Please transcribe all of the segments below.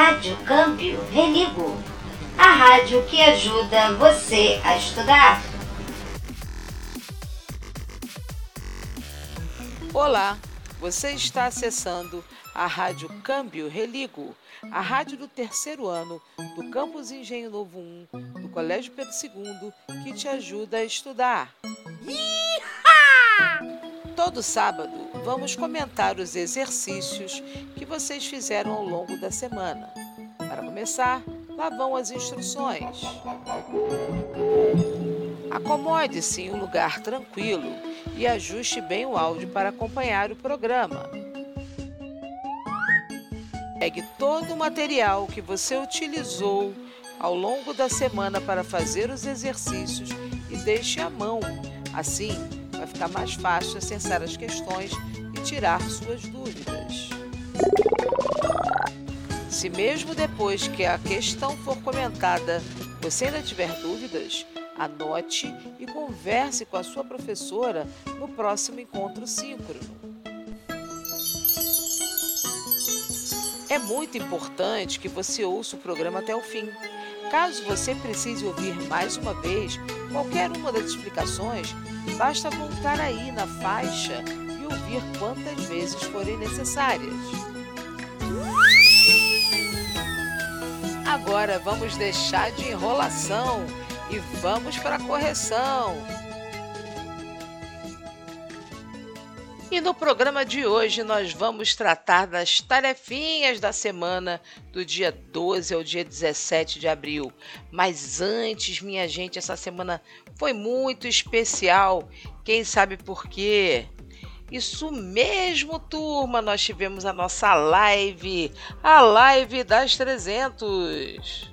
Rádio Câmbio Religo, a rádio que ajuda você a estudar. Olá, você está acessando a Rádio Câmbio Religo, a rádio do terceiro ano do Campus Engenho Novo 1 do Colégio Pedro II, que te ajuda a estudar. Todo sábado vamos comentar os exercícios que vocês fizeram ao longo da semana. Para começar, lá vão as instruções. Acomode-se em um lugar tranquilo e ajuste bem o áudio para acompanhar o programa. Pegue todo o material que você utilizou ao longo da semana para fazer os exercícios e deixe à mão. Assim, vai ficar mais fácil acessar as questões e tirar suas dúvidas. Se mesmo depois que a questão for comentada você ainda tiver dúvidas, anote e converse com a sua professora no próximo encontro síncrono. É muito importante que você ouça o programa até o fim. Caso você precise ouvir mais uma vez qualquer uma das explicações, basta voltar aí na faixa e ouvir quantas vezes forem necessárias. Agora vamos deixar de enrolação e vamos para a correção. E no programa de hoje nós vamos tratar das tarefinhas da semana do dia 12 ao dia 17 de abril. Mas antes, minha gente, essa semana foi muito especial. Quem sabe por quê? Isso mesmo, turma, nós tivemos a nossa live, a live das 300.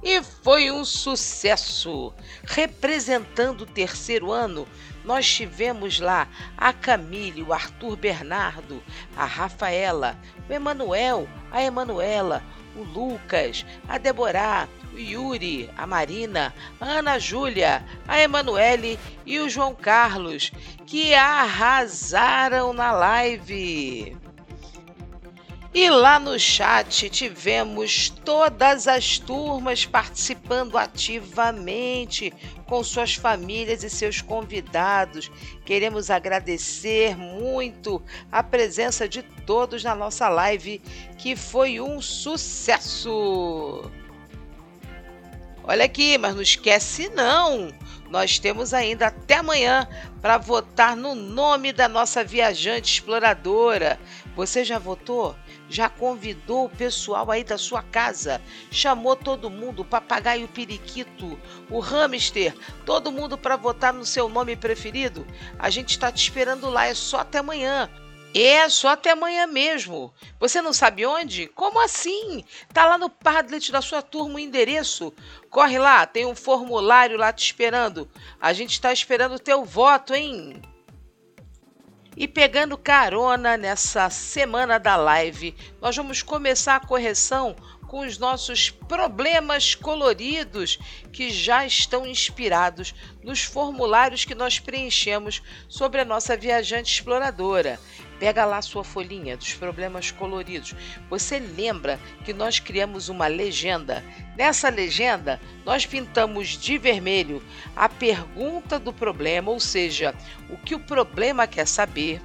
E foi um sucesso. Representando o terceiro ano, nós tivemos lá a Camille, o Arthur Bernardo, a Rafaela, o Emanuel, a Emanuela, o Lucas, a Deborah, o Yuri, a Marina, a Ana Júlia, a Emanuele e o João Carlos, que arrasaram na live. E lá no chat tivemos todas as turmas participando ativamente com suas famílias e seus convidados. Queremos agradecer muito a presença de todos na nossa live, que foi um sucesso. Olha aqui, mas não esquece não. Nós temos ainda até amanhã para votar no nome da nossa viajante exploradora. Você já votou? Já convidou o pessoal aí da sua casa? Chamou todo mundo, o papagaio o periquito, o hamster, todo mundo para votar no seu nome preferido? A gente está te esperando lá, é só até amanhã. É, só até amanhã mesmo. Você não sabe onde? Como assim? Tá lá no Padlet da sua turma o endereço. Corre lá, tem um formulário lá te esperando. A gente está esperando o teu voto, hein? E pegando carona nessa semana da live, nós vamos começar a correção com os nossos problemas coloridos que já estão inspirados nos formulários que nós preenchemos sobre a nossa viajante exploradora. Pega lá sua folhinha dos problemas coloridos. Você lembra que nós criamos uma legenda? Nessa legenda, nós pintamos de vermelho a pergunta do problema, ou seja, o que o problema quer saber,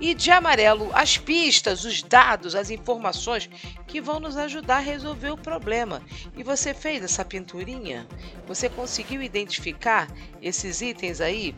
e de amarelo as pistas, os dados, as informações que vão nos ajudar a resolver o problema. E você fez essa pinturinha? Você conseguiu identificar esses itens aí?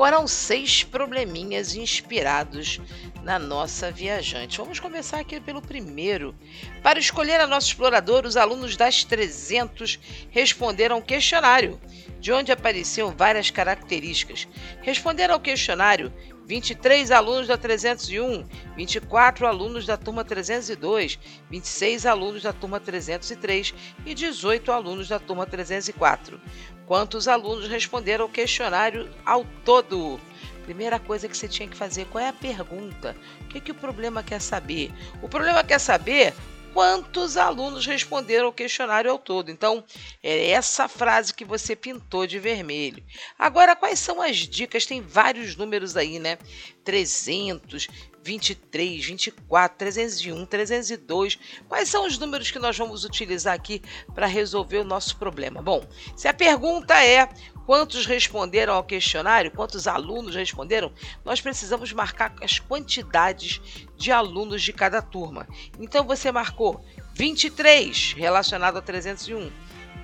Foram seis probleminhas inspirados na nossa viajante. Vamos começar aqui pelo primeiro. Para escolher a nossa exploradora, os alunos das 300 responderam ao questionário, de onde apareciam várias características. Responderam ao questionário 23 alunos da 301, 24 alunos da turma 302, 26 alunos da turma 303 e 18 alunos da turma 304. Quantos alunos responderam ao questionário ao todo? Primeira coisa que você tinha que fazer, qual é a pergunta? O que, que o problema quer saber? O problema quer saber quantos alunos responderam ao questionário ao todo. Então, é essa frase que você pintou de vermelho. Agora, quais são as dicas? Tem vários números aí, né? 300, 23, 24, 301, 302. Quais são os números que nós vamos utilizar aqui para resolver o nosso problema? Bom, se a pergunta é quantos responderam ao questionário, quantos alunos responderam, nós precisamos marcar as quantidades de alunos de cada turma. Então você marcou 23 relacionado a 301,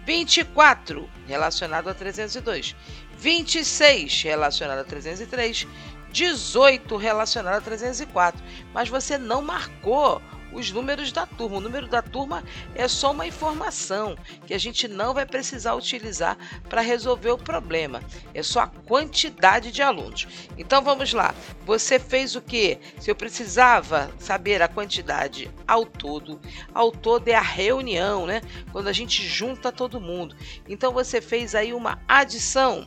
24 relacionado a 302, 26 relacionado a 303, 18 relacionado a 304. Mas você não marcou os números da turma. O número da turma é só uma informação que a gente não vai precisar utilizar para resolver o problema. É só a quantidade de alunos. Então vamos lá. Você fez o que? Se eu precisava saber a quantidade ao todo, ao todo é a reunião, né? Quando a gente junta todo mundo. Então você fez aí uma adição.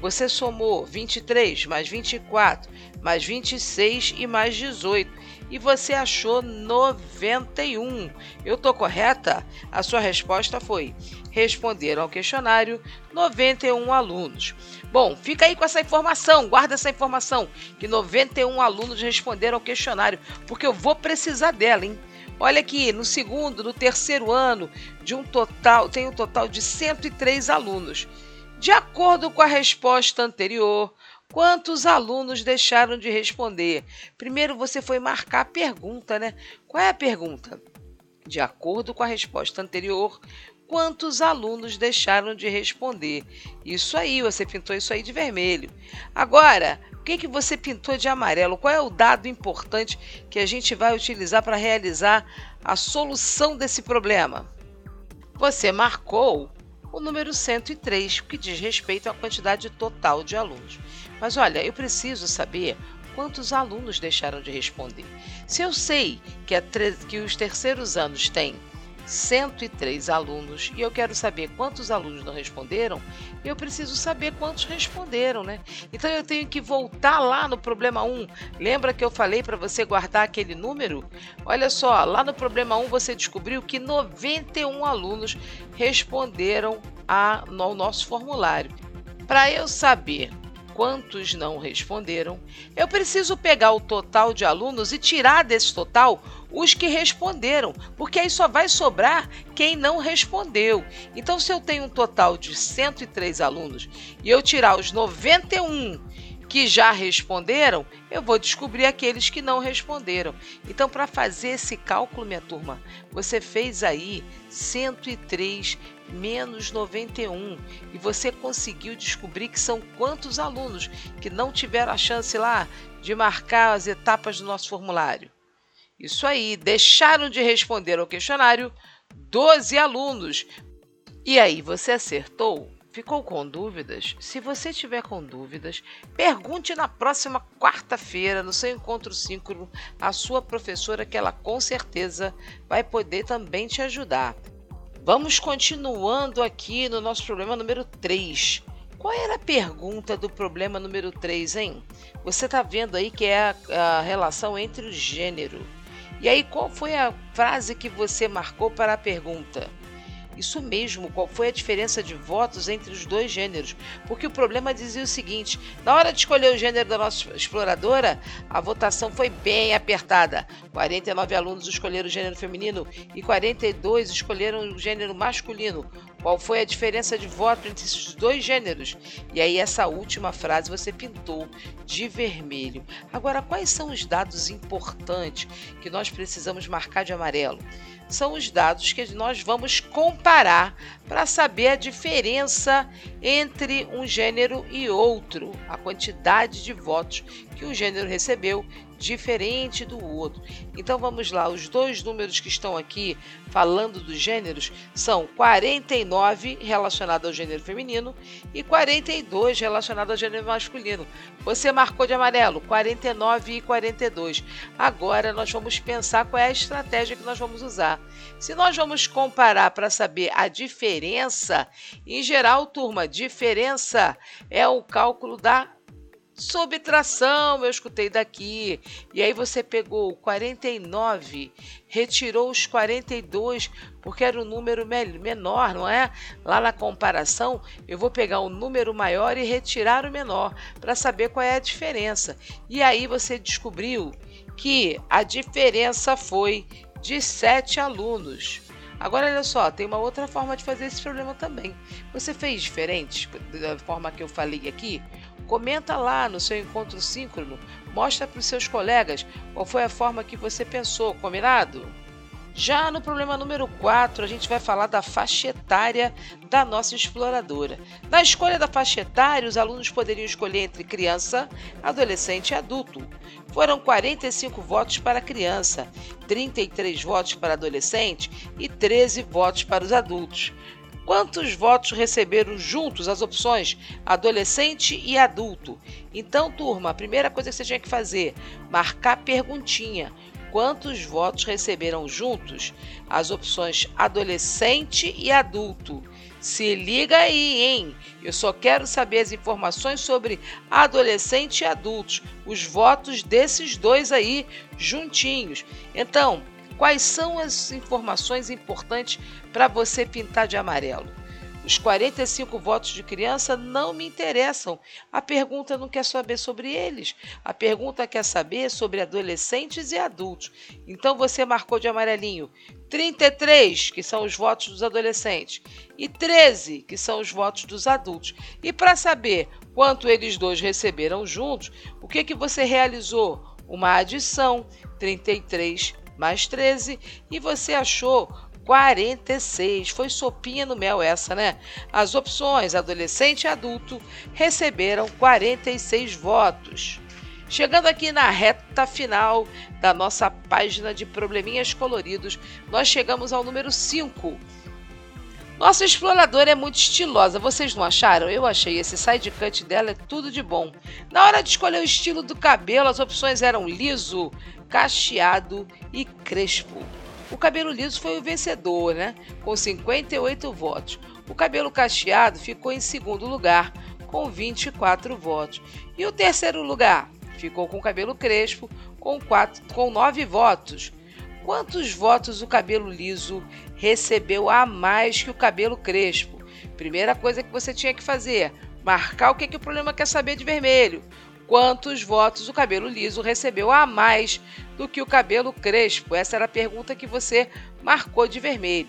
Você somou 23 mais 24 mais 26 e mais 18 e você achou 91. Eu tô correta? A sua resposta foi: responderam ao questionário 91 alunos. Bom, fica aí com essa informação, guarda essa informação que 91 alunos responderam ao questionário, porque eu vou precisar dela, hein? Olha aqui, no segundo, no terceiro ano, de um total, tem um total de 103 alunos. De acordo com a resposta anterior, quantos alunos deixaram de responder? Primeiro você foi marcar a pergunta, né? Qual é a pergunta? De acordo com a resposta anterior, quantos alunos deixaram de responder? Isso aí, você pintou isso aí de vermelho. Agora, o que, que você pintou de amarelo? Qual é o dado importante que a gente vai utilizar para realizar a solução desse problema? Você marcou o número 103, que diz respeito à quantidade total de alunos. Mas olha, eu preciso saber quantos alunos deixaram de responder. Se eu sei que, que os terceiros anos têm 103 alunos e eu quero saber quantos alunos não responderam, eu preciso saber quantos responderam, né? Então eu tenho que voltar lá no problema 1. Lembra que eu falei para você guardar aquele número? Olha só, lá no problema 1 você descobriu que 91 alunos responderam ao nosso formulário. Para eu saber quantos não responderam, eu preciso pegar o total de alunos e tirar desse total os que responderam, porque aí só vai sobrar quem não respondeu. Então, se eu tenho um total de 103 alunos e eu tirar os 91 que já responderam, eu vou descobrir aqueles que não responderam. Então, para fazer esse cálculo, minha turma, você fez aí 103 menos 91 e você conseguiu descobrir que são quantos alunos que não tiveram a chance lá de marcar as etapas do nosso formulário. Isso aí, deixaram de responder ao questionário 12 alunos. E aí, você acertou? Ficou com dúvidas? Se você tiver com dúvidas, pergunte na próxima quarta-feira, no seu encontro síncrono, a sua professora, que ela com certeza vai poder também te ajudar. Vamos continuando aqui no nosso problema número 3. Qual era a pergunta do problema número 3, hein? Você está vendo aí que é a, a relação entre o gênero. E aí, qual foi a frase que você marcou para a pergunta? Isso mesmo, qual foi a diferença de votos entre os dois gêneros? Porque o problema dizia o seguinte: na hora de escolher o gênero da nossa exploradora, a votação foi bem apertada. 49 alunos escolheram o gênero feminino e 42 escolheram o gênero masculino. Qual foi a diferença de voto entre esses dois gêneros? E aí, essa última frase você pintou de vermelho. Agora, quais são os dados importantes que nós precisamos marcar de amarelo? são os dados que nós vamos comparar para saber a diferença entre um gênero e outro, a quantidade de votos que um gênero recebeu diferente do outro. Então vamos lá, os dois números que estão aqui falando dos gêneros são 49 relacionado ao gênero feminino e 42 relacionado ao gênero masculino. Você marcou de amarelo 49 e 42. Agora nós vamos pensar qual é a estratégia que nós vamos usar. Se nós vamos comparar para saber a diferença, em geral, turma, diferença é o cálculo da Subtração, eu escutei daqui. E aí você pegou o 49, retirou os 42, porque era um número menor, não é? Lá na comparação, eu vou pegar um número maior e retirar o menor, para saber qual é a diferença. E aí você descobriu que a diferença foi de 7 alunos. Agora, olha só, tem uma outra forma de fazer esse problema também. Você fez diferente da forma que eu falei aqui? Comenta lá no seu encontro síncrono, mostra para os seus colegas qual foi a forma que você pensou, combinado? Já no problema número 4, a gente vai falar da faixa etária da nossa exploradora. Na escolha da faixa etária, os alunos poderiam escolher entre criança, adolescente e adulto. Foram 45 votos para criança, 33 votos para adolescente e 13 votos para os adultos. Quantos votos receberam juntos as opções adolescente e adulto? Então, turma, a primeira coisa que você tinha que fazer, marcar perguntinha quantos votos receberam juntos as opções adolescente e adulto. Se liga aí, hein? Eu só quero saber as informações sobre adolescente e adultos, os votos desses dois aí juntinhos. Então, quais são as informações importantes para você pintar de amarelo? Os 45 votos de criança não me interessam. A pergunta não quer saber sobre eles. A pergunta quer saber sobre adolescentes e adultos. Então você marcou de amarelinho 33, que são os votos dos adolescentes, e 13, que são os votos dos adultos. E para saber quanto eles dois receberam juntos, o que, que você realizou? Uma adição, 33 mais 13, e você achou 46. Foi sopinha no mel essa, né? As opções adolescente e adulto receberam 46 votos. Chegando aqui na reta final da nossa página de probleminhas coloridos, nós chegamos ao número 5. Nossa exploradora é muito estilosa, vocês não acharam? Eu achei. Esse side cut dela é tudo de bom. Na hora de escolher o estilo do cabelo, as opções eram liso, cacheado e crespo. O cabelo liso foi o vencedor, né? Com 58 votos. O cabelo cacheado ficou em segundo lugar, com 24 votos. E o terceiro lugar ficou com o cabelo crespo, com, quatro, com 9 votos. Quantos votos o cabelo liso recebeu a mais que o cabelo crespo? Primeira coisa que você tinha que fazer: marcar o que, que o problema quer saber de vermelho. Quantos votos o cabelo liso recebeu a mais do que o cabelo crespo? Essa era a pergunta que você marcou de vermelho.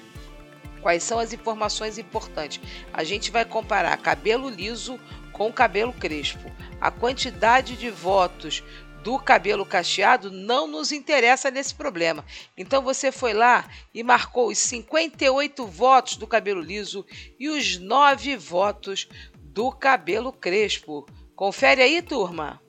Quais são as informações importantes? A gente vai comparar cabelo liso com cabelo crespo. A quantidade de votos do cabelo cacheado não nos interessa nesse problema. Então você foi lá e marcou os 58 votos do cabelo liso e os 9 votos do cabelo crespo. Confere aí, turma.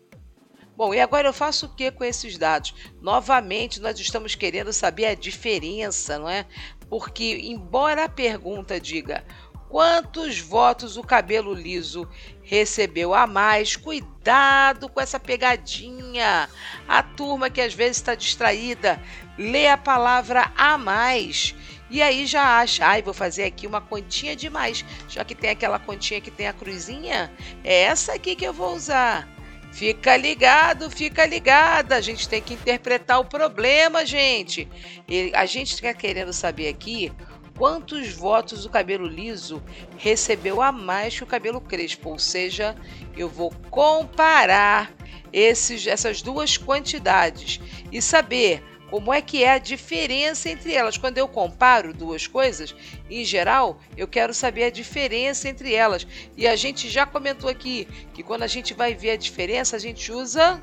Bom, e agora eu faço o que com esses dados? Novamente, nós estamos querendo saber a diferença, não é? Porque, embora a pergunta diga quantos votos o cabelo liso recebeu a mais, cuidado com essa pegadinha. A turma que às vezes está distraída lê a palavra a mais e aí já acha, ai, ah, vou fazer aqui uma continha de mais, já que tem aquela continha que tem a cruzinha, é essa aqui que eu vou usar. Fica ligado, fica ligada. A gente tem que interpretar o problema, gente. E a gente está querendo saber aqui quantos votos o cabelo liso recebeu a mais que o cabelo crespo. Ou seja, eu vou comparar esses, essas duas quantidades e saber como é que é a diferença entre elas. Quando eu comparo duas coisas, em geral, eu quero saber a diferença entre elas. E a gente já comentou aqui que quando a gente vai ver a diferença, a gente usa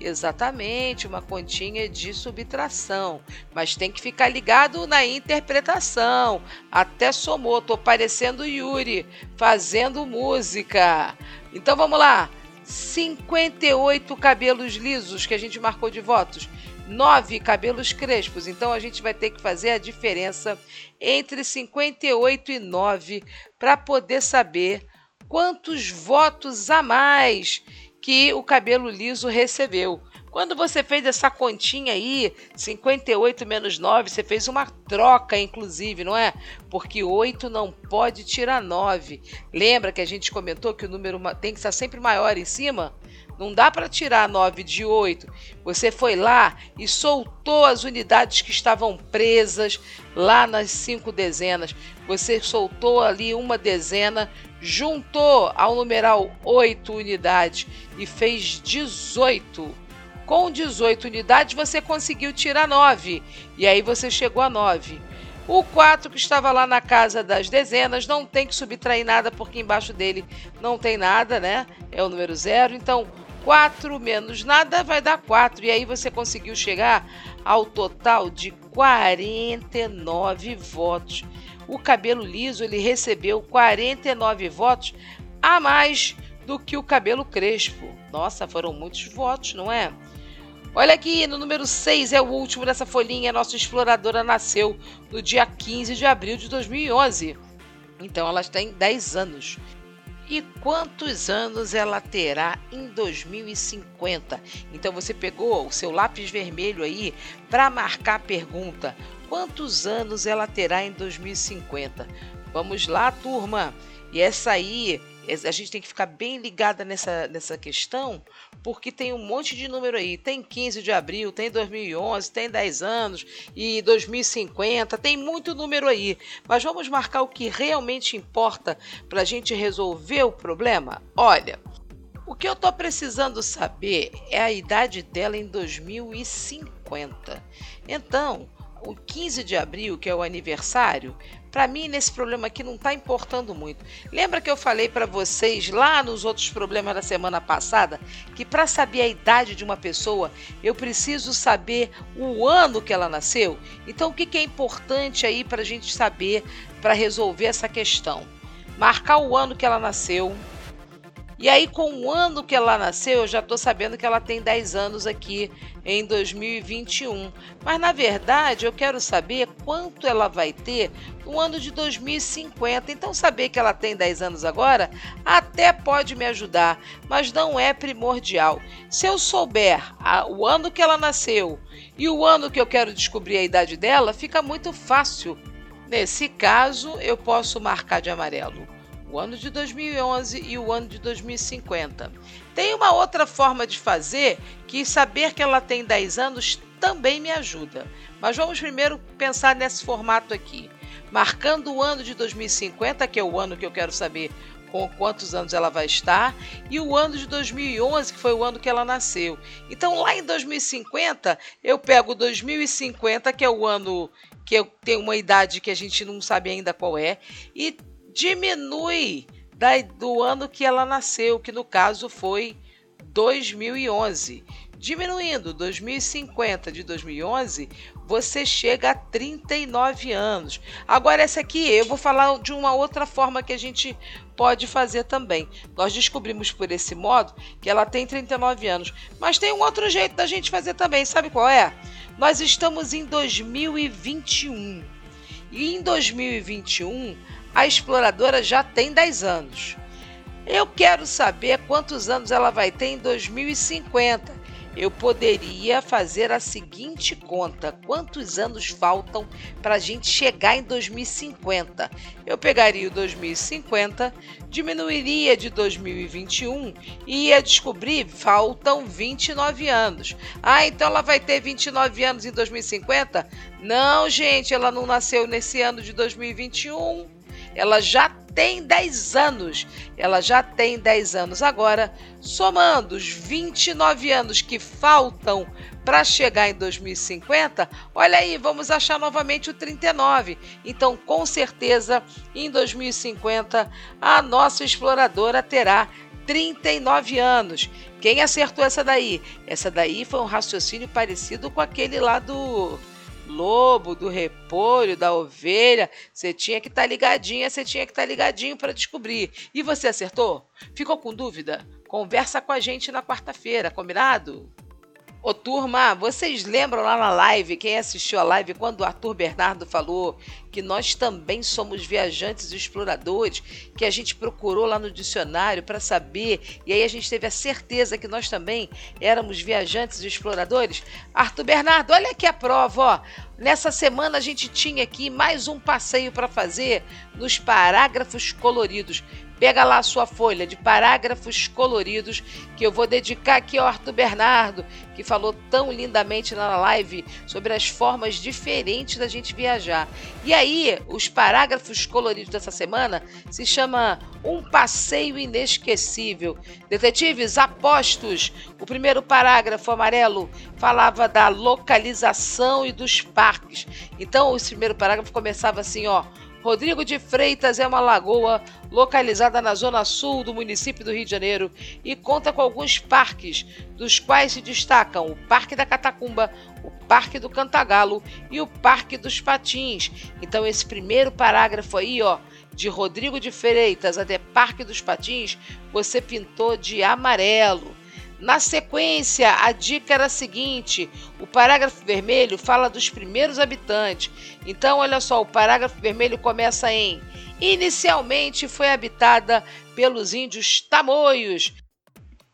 exatamente uma continha de subtração, mas tem que ficar ligado na interpretação. Até somou, tô parecendo Yuri fazendo música. Então vamos lá. 58 cabelos lisos que a gente marcou de votos 9 cabelos crespos. Então a gente vai ter que fazer a diferença entre 58 e 9 para poder saber quantos votos a mais que o cabelo liso recebeu. Quando você fez essa continha aí, 58 menos 9, você fez uma troca, inclusive, não é? Porque 8 não pode tirar 9. Lembra que a gente comentou que o número tem que estar sempre maior em cima? Não dá para tirar 9 de 8. Você foi lá e soltou as unidades que estavam presas lá nas cinco dezenas. Você soltou ali uma dezena, juntou ao numeral 8 unidades e fez 18. Com 18 unidades você conseguiu tirar 9 e aí você chegou a 9. O 4 que estava lá na casa das dezenas não tem que subtrair nada porque embaixo dele não tem nada, né? É o número 0. Então 4 menos nada vai dar 4. E aí você conseguiu chegar ao total de 49 votos. O cabelo liso ele recebeu 49 votos a mais do que o cabelo crespo. Nossa, foram muitos votos, não é? Olha aqui, no número 6 é o último dessa folhinha. Nossa exploradora nasceu no dia 15 de abril de 2011. Então ela tem 10 anos. E quantos anos ela terá em 2050? Então você pegou o seu lápis vermelho aí para marcar a pergunta: quantos anos ela terá em 2050? Vamos lá, turma. E essa aí a gente tem que ficar bem ligada nessa, nessa questão, porque tem um monte de número aí. Tem 15 de abril, tem 2011, tem 10 anos e 2050, tem muito número aí. Mas vamos marcar o que realmente importa para a gente resolver o problema? Olha, o que eu estou precisando saber é a idade dela em 2050. Então, o 15 de abril, que é o aniversário, para mim nesse problema aqui não está importando muito. Lembra que eu falei para vocês lá nos outros problemas da semana passada que para saber a idade de uma pessoa eu preciso saber o ano que ela nasceu? Então o que, que é importante aí para a gente saber para resolver essa questão? Marcar o ano que ela nasceu, e aí, com o ano que ela nasceu, eu já estou sabendo que ela tem 10 anos aqui em 2021. Mas, na verdade, eu quero saber quanto ela vai ter no ano de 2050. Então, saber que ela tem 10 anos agora até pode me ajudar, mas não é primordial. Se eu souber a, o ano que ela nasceu e o ano que eu quero descobrir a idade dela, fica muito fácil. Nesse caso, eu posso marcar de amarelo o ano de 2011 e o ano de 2050. Tem uma outra forma de fazer que saber que ela tem 10 anos também me ajuda. Mas vamos primeiro pensar nesse formato aqui. Marcando o ano de 2050, que é o ano que eu quero saber com quantos anos ela vai estar, e o ano de 2011, que foi o ano que ela nasceu. Então, lá em 2050, eu pego 2050, que é o ano que eu tenho uma idade que a gente não sabe ainda qual é, e diminui da, do ano que ela nasceu, que no caso foi 2011. Diminuindo 2050 de 2011, você chega a 39 anos. Agora, essa aqui eu vou falar de uma outra forma que a gente pode fazer também. Nós descobrimos por esse modo que ela tem 39 anos, mas tem um outro jeito da gente fazer também. Sabe qual é? Nós estamos em 2021 e em 2021 a exploradora já tem 10 anos. Eu quero saber quantos anos ela vai ter em 2050. Eu poderia fazer a seguinte conta: quantos anos faltam para a gente chegar em 2050? Eu pegaria o 2050, diminuiria de 2021 e ia descobrir faltam 29 anos. Ah, então ela vai ter 29 anos em 2050? Não, gente, ela não nasceu nesse ano de 2021 ela já tem 10 anos. Ela já tem 10 anos. Agora, somando os 29 anos que faltam para chegar em 2050, olha aí, vamos achar novamente o 39. Então, com certeza, em 2050, a nossa exploradora terá 39 anos. Quem acertou essa daí? Essa daí foi um raciocínio parecido com aquele lá do lobo, do repolho, da ovelha. Você tinha que estar tá ligadinha, você tinha que estar tá ligadinho para descobrir. E você acertou? Ficou com dúvida? Conversa com a gente na quarta-feira, combinado? Ô turma, vocês lembram lá na live, quem assistiu a live, quando o Arthur Bernardo falou que nós também somos viajantes e exploradores, que a gente procurou lá no dicionário para saber, e aí a gente teve a certeza que nós também éramos viajantes e exploradores? Arthur Bernardo, olha aqui a prova, ó. Nessa semana a gente tinha aqui mais um passeio para fazer nos parágrafos coloridos. Pega lá a sua folha de parágrafos coloridos que eu vou dedicar aqui ao Arthur Bernardo, que falou tão lindamente na live sobre as formas diferentes da gente viajar. E aí, os parágrafos coloridos dessa semana se chama Um Passeio Inesquecível. Detetives apostos. O primeiro parágrafo amarelo falava da localização e dos parques. Então, o primeiro parágrafo começava assim, ó. Rodrigo de Freitas é uma lagoa localizada na zona sul do município do Rio de Janeiro e conta com alguns parques, dos quais se destacam o Parque da Catacumba, o Parque do Cantagalo e o Parque dos Patins. Então esse primeiro parágrafo aí, ó, de Rodrigo de Freitas até Parque dos Patins, você pintou de amarelo. Na sequência, a dica era a seguinte: o parágrafo vermelho fala dos primeiros habitantes. Então, olha só, o parágrafo vermelho começa em: Inicialmente foi habitada pelos índios tamoios,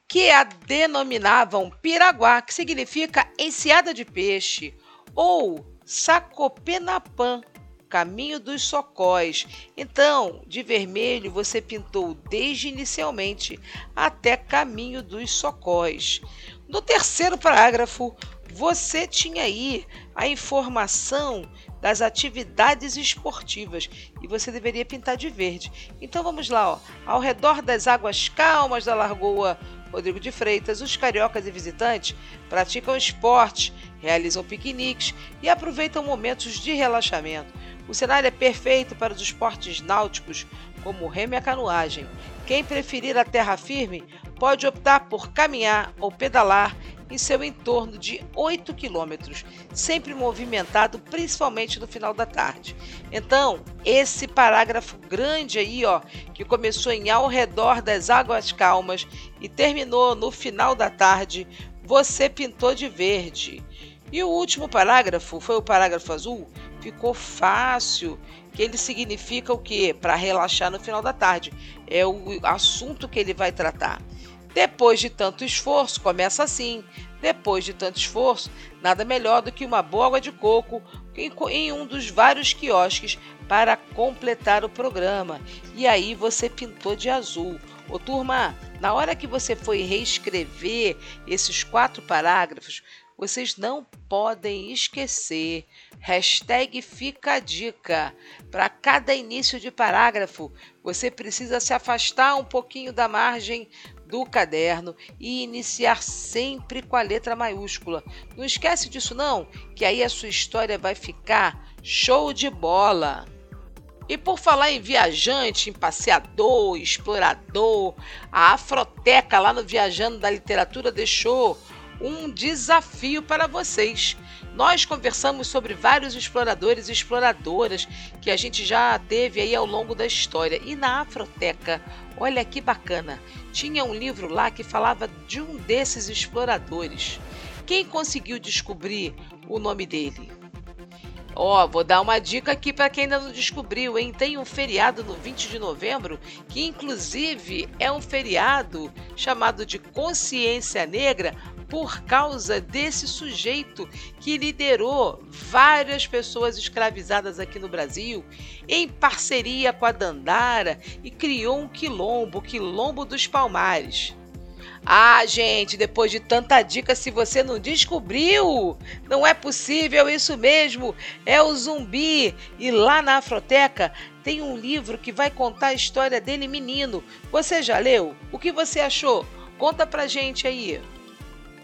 que a denominavam Piraguá, que significa enseada de peixe, ou Sacopenapã, caminho dos socós. Então, de vermelho você pintou desde inicialmente até caminho dos socós. No terceiro parágrafo, você tinha aí a informação das atividades esportivas e você deveria pintar de verde. Então vamos lá, ó. ao redor das águas calmas da Lagoa Rodrigo de Freitas, os cariocas e visitantes praticam esportes, realizam piqueniques e aproveitam momentos de relaxamento. O cenário é perfeito para os esportes náuticos, como o remo e a canoagem. Quem preferir a terra firme pode optar por caminhar ou pedalar em seu entorno de 8 quilômetros, sempre movimentado, principalmente no final da tarde. Então, esse parágrafo grande aí, ó, que começou em ao redor das águas calmas e terminou no final da tarde, você pintou de verde. E o último parágrafo foi o parágrafo azul, ficou fácil, que ele significa o quê? Para relaxar no final da tarde. É o assunto que ele vai tratar. Depois de tanto esforço, começa assim. Depois de tanto esforço, nada melhor do que uma boa água de coco em um dos vários quiosques para completar o programa. E aí você pintou de azul. Ô turma, na hora que você foi reescrever esses quatro parágrafos, vocês não podem esquecer. Hashtag fica a dica. Para cada início de parágrafo, você precisa se afastar um pouquinho da margem do caderno e iniciar sempre com a letra maiúscula. Não esquece disso não, que aí a sua história vai ficar show de bola. E por falar em viajante, em passeador, explorador, a Afroteca lá no Viajando da Literatura deixou um desafio para vocês. Nós conversamos sobre vários exploradores e exploradoras que a gente já teve aí ao longo da história. E na Afroteca, olha que bacana, tinha um livro lá que falava de um desses exploradores. Quem conseguiu descobrir o nome dele? Ó, oh, vou dar uma dica aqui para quem ainda não descobriu, hein? Tem um feriado no 20 de novembro, que inclusive é um feriado chamado de Consciência Negra, por causa desse sujeito que liderou várias pessoas escravizadas aqui no Brasil, em parceria com a Dandara, e criou um quilombo, o Quilombo dos Palmares. Ah, gente, depois de tanta dica, se você não descobriu, não é possível isso mesmo. É o zumbi. E lá na Afroteca tem um livro que vai contar a história dele menino. Você já leu? O que você achou? Conta pra gente aí.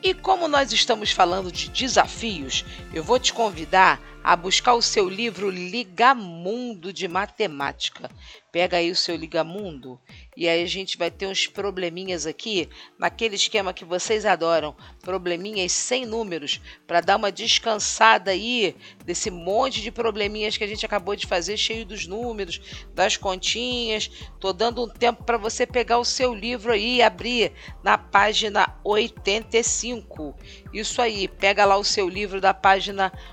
E como nós estamos falando de desafios, eu vou te convidar a buscar o seu livro Ligamundo de Matemática. Pega aí o seu Ligamundo e aí a gente vai ter uns probleminhas aqui, naquele esquema que vocês adoram, probleminhas sem números, para dar uma descansada aí desse monte de probleminhas que a gente acabou de fazer, cheio dos números, das continhas. Tô dando um tempo para você pegar o seu livro aí e abrir na página 85. Isso aí, pega lá o seu livro da página 85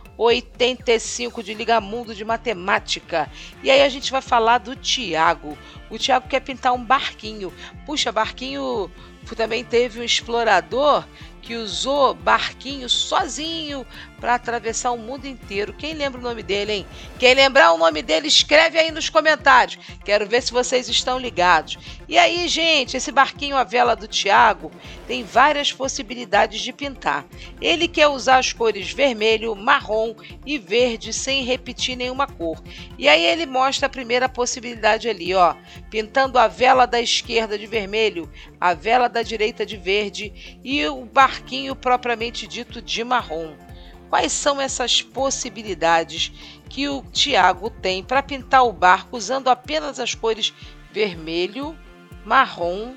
de Ligamundo de Matemática. E aí a gente vai falar do Tiago. O Tiago quer pintar um barquinho. Puxa, barquinho também teve um explorador que usou barquinho sozinho para atravessar o mundo inteiro. Quem lembra o nome dele, hein? Quem lembrar o nome dele, escreve aí nos comentários. Quero ver se vocês estão ligados. E aí, gente, esse barquinho à vela do Tiago tem várias possibilidades de pintar. Ele quer usar as cores vermelho, marrom e verde sem repetir nenhuma cor. E aí ele mostra a primeira possibilidade ali, ó, pintando a vela da esquerda de vermelho, a vela da direita de verde e o barquinho propriamente dito de marrom. Quais são essas possibilidades que o Tiago tem para pintar o barco usando apenas as cores vermelho, marrom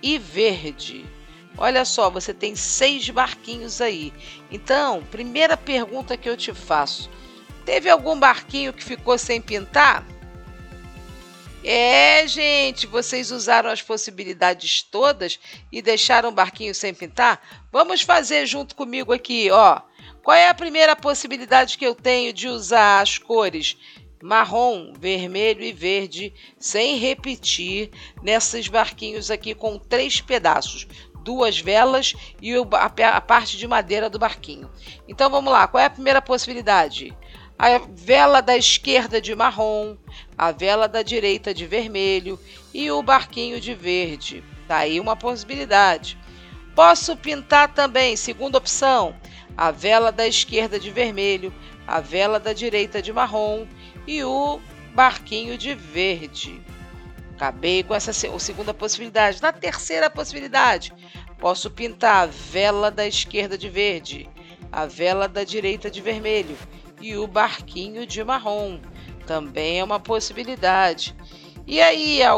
e verde? Olha só, você tem seis barquinhos aí. Então, primeira pergunta que eu te faço: teve algum barquinho que ficou sem pintar? É, gente, vocês usaram as possibilidades todas e deixaram o barquinho sem pintar? Vamos fazer junto comigo aqui, ó. Qual é a primeira possibilidade que eu tenho de usar as cores marrom, vermelho e verde sem repetir nesses barquinhos aqui com três pedaços? Duas velas e a parte de madeira do barquinho. Então vamos lá, qual é a primeira possibilidade? A vela da esquerda de marrom, a vela da direita de vermelho e o barquinho de verde. Tá aí uma possibilidade. Posso pintar também, segunda opção, a vela da esquerda de vermelho, a vela da direita de marrom e o barquinho de verde. Acabei com essa segunda possibilidade. Na terceira possibilidade, posso pintar a vela da esquerda de verde, a vela da direita de vermelho e o barquinho de marrom. Também é uma possibilidade. E aí, a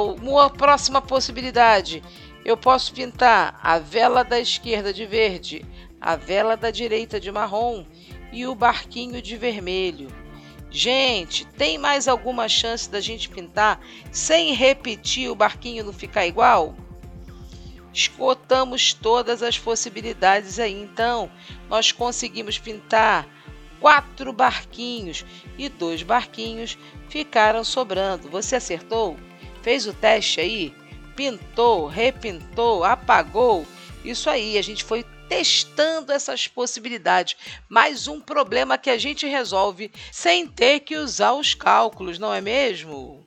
próxima possibilidade, eu posso pintar a vela da esquerda de verde, a vela da direita de marrom e o barquinho de vermelho. Gente, tem mais alguma chance da gente pintar sem repetir o barquinho não ficar igual? Escotamos todas as possibilidades aí, então nós conseguimos pintar quatro barquinhos e dois barquinhos ficaram sobrando. Você acertou? Fez o teste aí? Pintou, repintou, apagou? Isso aí, a gente foi testando essas possibilidades. Mais um problema que a gente resolve sem ter que usar os cálculos, não é mesmo?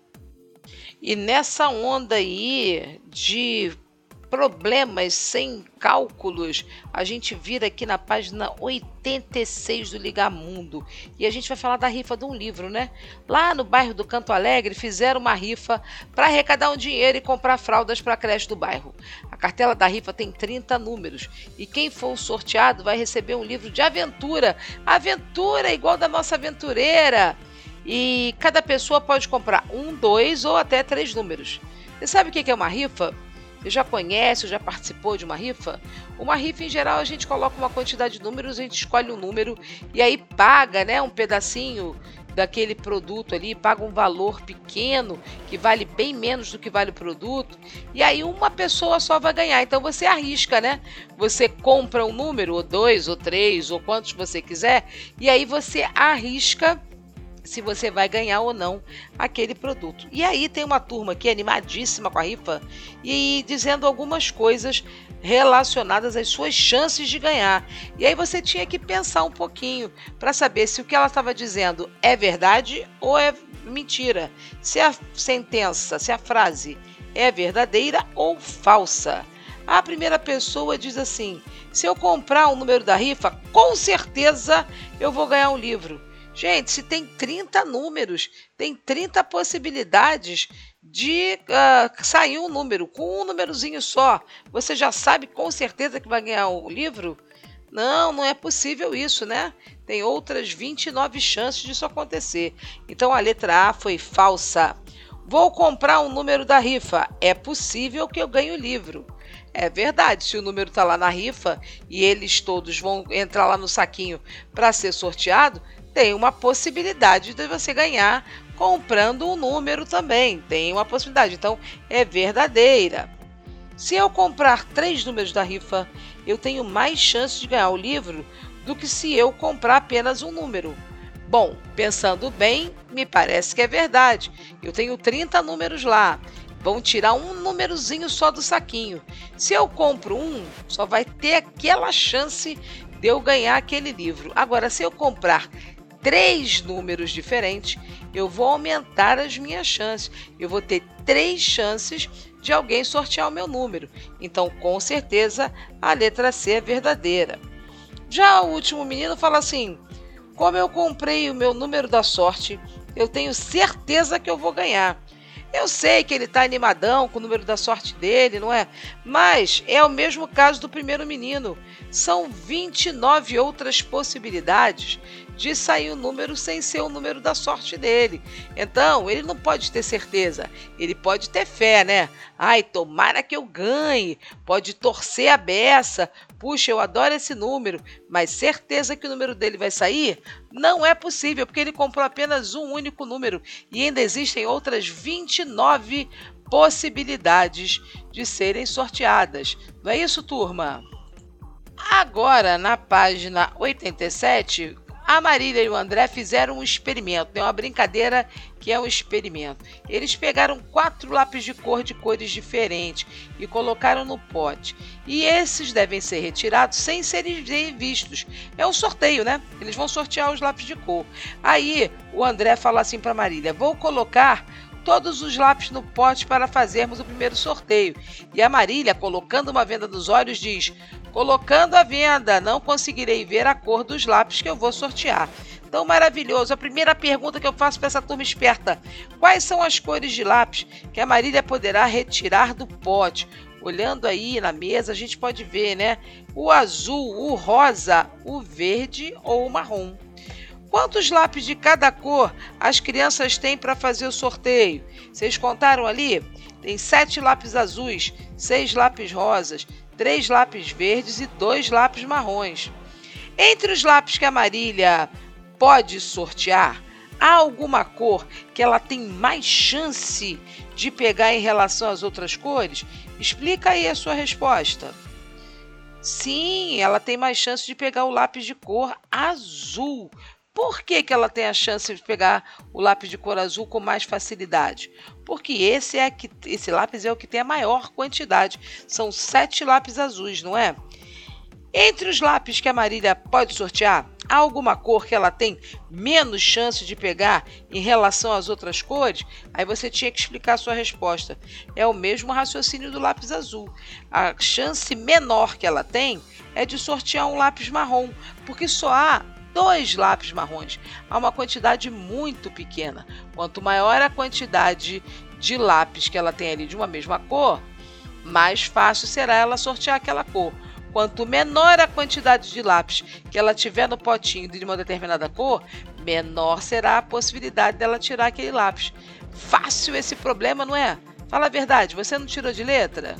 E nessa onda aí de problemas sem cálculos, a gente vira aqui na página 86 do Ligar Mundo e a gente vai falar da rifa de um livro, né? Lá no bairro do Canto Alegre fizeram uma rifa para arrecadar um dinheiro e comprar fraldas para a creche do bairro. A cartela da rifa tem 30 números e quem for sorteado vai receber um livro de aventura. Aventura igual da nossa aventureira. E cada pessoa pode comprar um, dois ou até três números. Você sabe o que é uma rifa? Já conhece ou já participou de uma rifa? Uma rifa, em geral, a gente coloca uma quantidade de números, a gente escolhe um número e aí paga né, um pedacinho daquele produto ali, paga um valor pequeno, que vale bem menos do que vale o produto, e aí uma pessoa só vai ganhar. Então você arrisca, né? Você compra um número, ou dois, ou três, ou quantos você quiser, e aí você arrisca se você vai ganhar ou não aquele produto. E aí tem uma turma aqui animadíssima com a rifa e dizendo algumas coisas relacionadas às suas chances de ganhar. E aí você tinha que pensar um pouquinho para saber se o que ela estava dizendo é verdade ou é mentira. Se a sentença, se a frase é verdadeira ou falsa. A primeira pessoa diz assim: se eu comprar o um número da rifa, com certeza eu vou ganhar um livro. Gente, se tem 30 números, tem 30 possibilidades de uh, sair um número. Com um númerozinho só, você já sabe com certeza que vai ganhar o livro? Não, não é possível isso, né? Tem outras 29 chances disso acontecer. Então a letra A foi falsa. Vou comprar um número da rifa. É possível que eu ganhe o livro. É verdade, se o número está lá na rifa e eles todos vão entrar lá no saquinho para ser sorteado, tem uma possibilidade de você ganhar comprando um número também. Tem uma possibilidade. Então, é verdadeira. Se eu comprar três números da rifa, eu tenho mais chance de ganhar o livro do que se eu comprar apenas um número. Bom, pensando bem, me parece que é verdade. Eu tenho 30 números lá. Vão tirar um númerozinho só do saquinho. Se eu compro um, só vai ter aquela chance de eu ganhar aquele livro. Agora, se eu comprar três números diferentes, eu vou aumentar as minhas chances. Eu vou ter três chances de alguém sortear o meu número. Então, com certeza, a letra C é verdadeira. Já o último menino fala assim: como eu comprei o meu número da sorte, eu tenho certeza que eu vou ganhar. Eu sei que ele está animadão com o número da sorte dele, não é? Mas é o mesmo caso do primeiro menino. São 29 outras possibilidades de sair o número sem ser o número da sorte dele. Então, ele não pode ter certeza, ele pode ter fé, né? Ai, tomara que eu ganhe, pode torcer a beça. Puxa, eu adoro esse número, mas certeza que o número dele vai sair? Não é possível, porque ele comprou apenas um único número e ainda existem outras 29 possibilidades de serem sorteadas. Não é isso, turma? Agora, na página 87, a Marília e o André fizeram um experimento, né? uma brincadeira que é um experimento. Eles pegaram quatro lápis de cor de cores diferentes e colocaram no pote. E esses devem ser retirados sem serem vistos. É um sorteio, né? Eles vão sortear os lápis de cor. Aí o André fala assim para Marília: vou colocar todos os lápis no pote para fazermos o primeiro sorteio. E a Marília, colocando uma venda nos olhos, diz: Colocando a venda, não conseguirei ver a cor dos lápis que eu vou sortear. Tão maravilhoso. A primeira pergunta que eu faço para essa turma esperta: quais são as cores de lápis que a Marília poderá retirar do pote? Olhando aí na mesa, a gente pode ver, né? O azul, o rosa, o verde ou o marrom. Quantos lápis de cada cor as crianças têm para fazer o sorteio? Vocês contaram ali? Tem sete lápis azuis, seis lápis rosas, três lápis verdes e dois lápis marrons. Entre os lápis que a Marília pode sortear, há alguma cor que ela tem mais chance de pegar em relação às outras cores? Explica aí a sua resposta. Sim, ela tem mais chance de pegar o lápis de cor azul. Por que, que ela tem a chance de pegar o lápis de cor azul com mais facilidade? porque esse é que esse lápis é o que tem a maior quantidade. São sete lápis azuis, não é? Entre os lápis que a Marília pode sortear, há alguma cor que ela tem menos chance de pegar em relação às outras cores? Aí você tinha que explicar a sua resposta. É o mesmo raciocínio do lápis azul. A chance menor que ela tem é de sortear um lápis marrom, porque só há dois lápis marrons. Há uma quantidade muito pequena. Quanto maior a quantidade de lápis que ela tem ali de uma mesma cor, mais fácil será ela sortear aquela cor. Quanto menor a quantidade de lápis que ela tiver no potinho de uma determinada cor, menor será a possibilidade dela tirar aquele lápis. Fácil esse problema, não é? Fala a verdade, você não tirou de letra?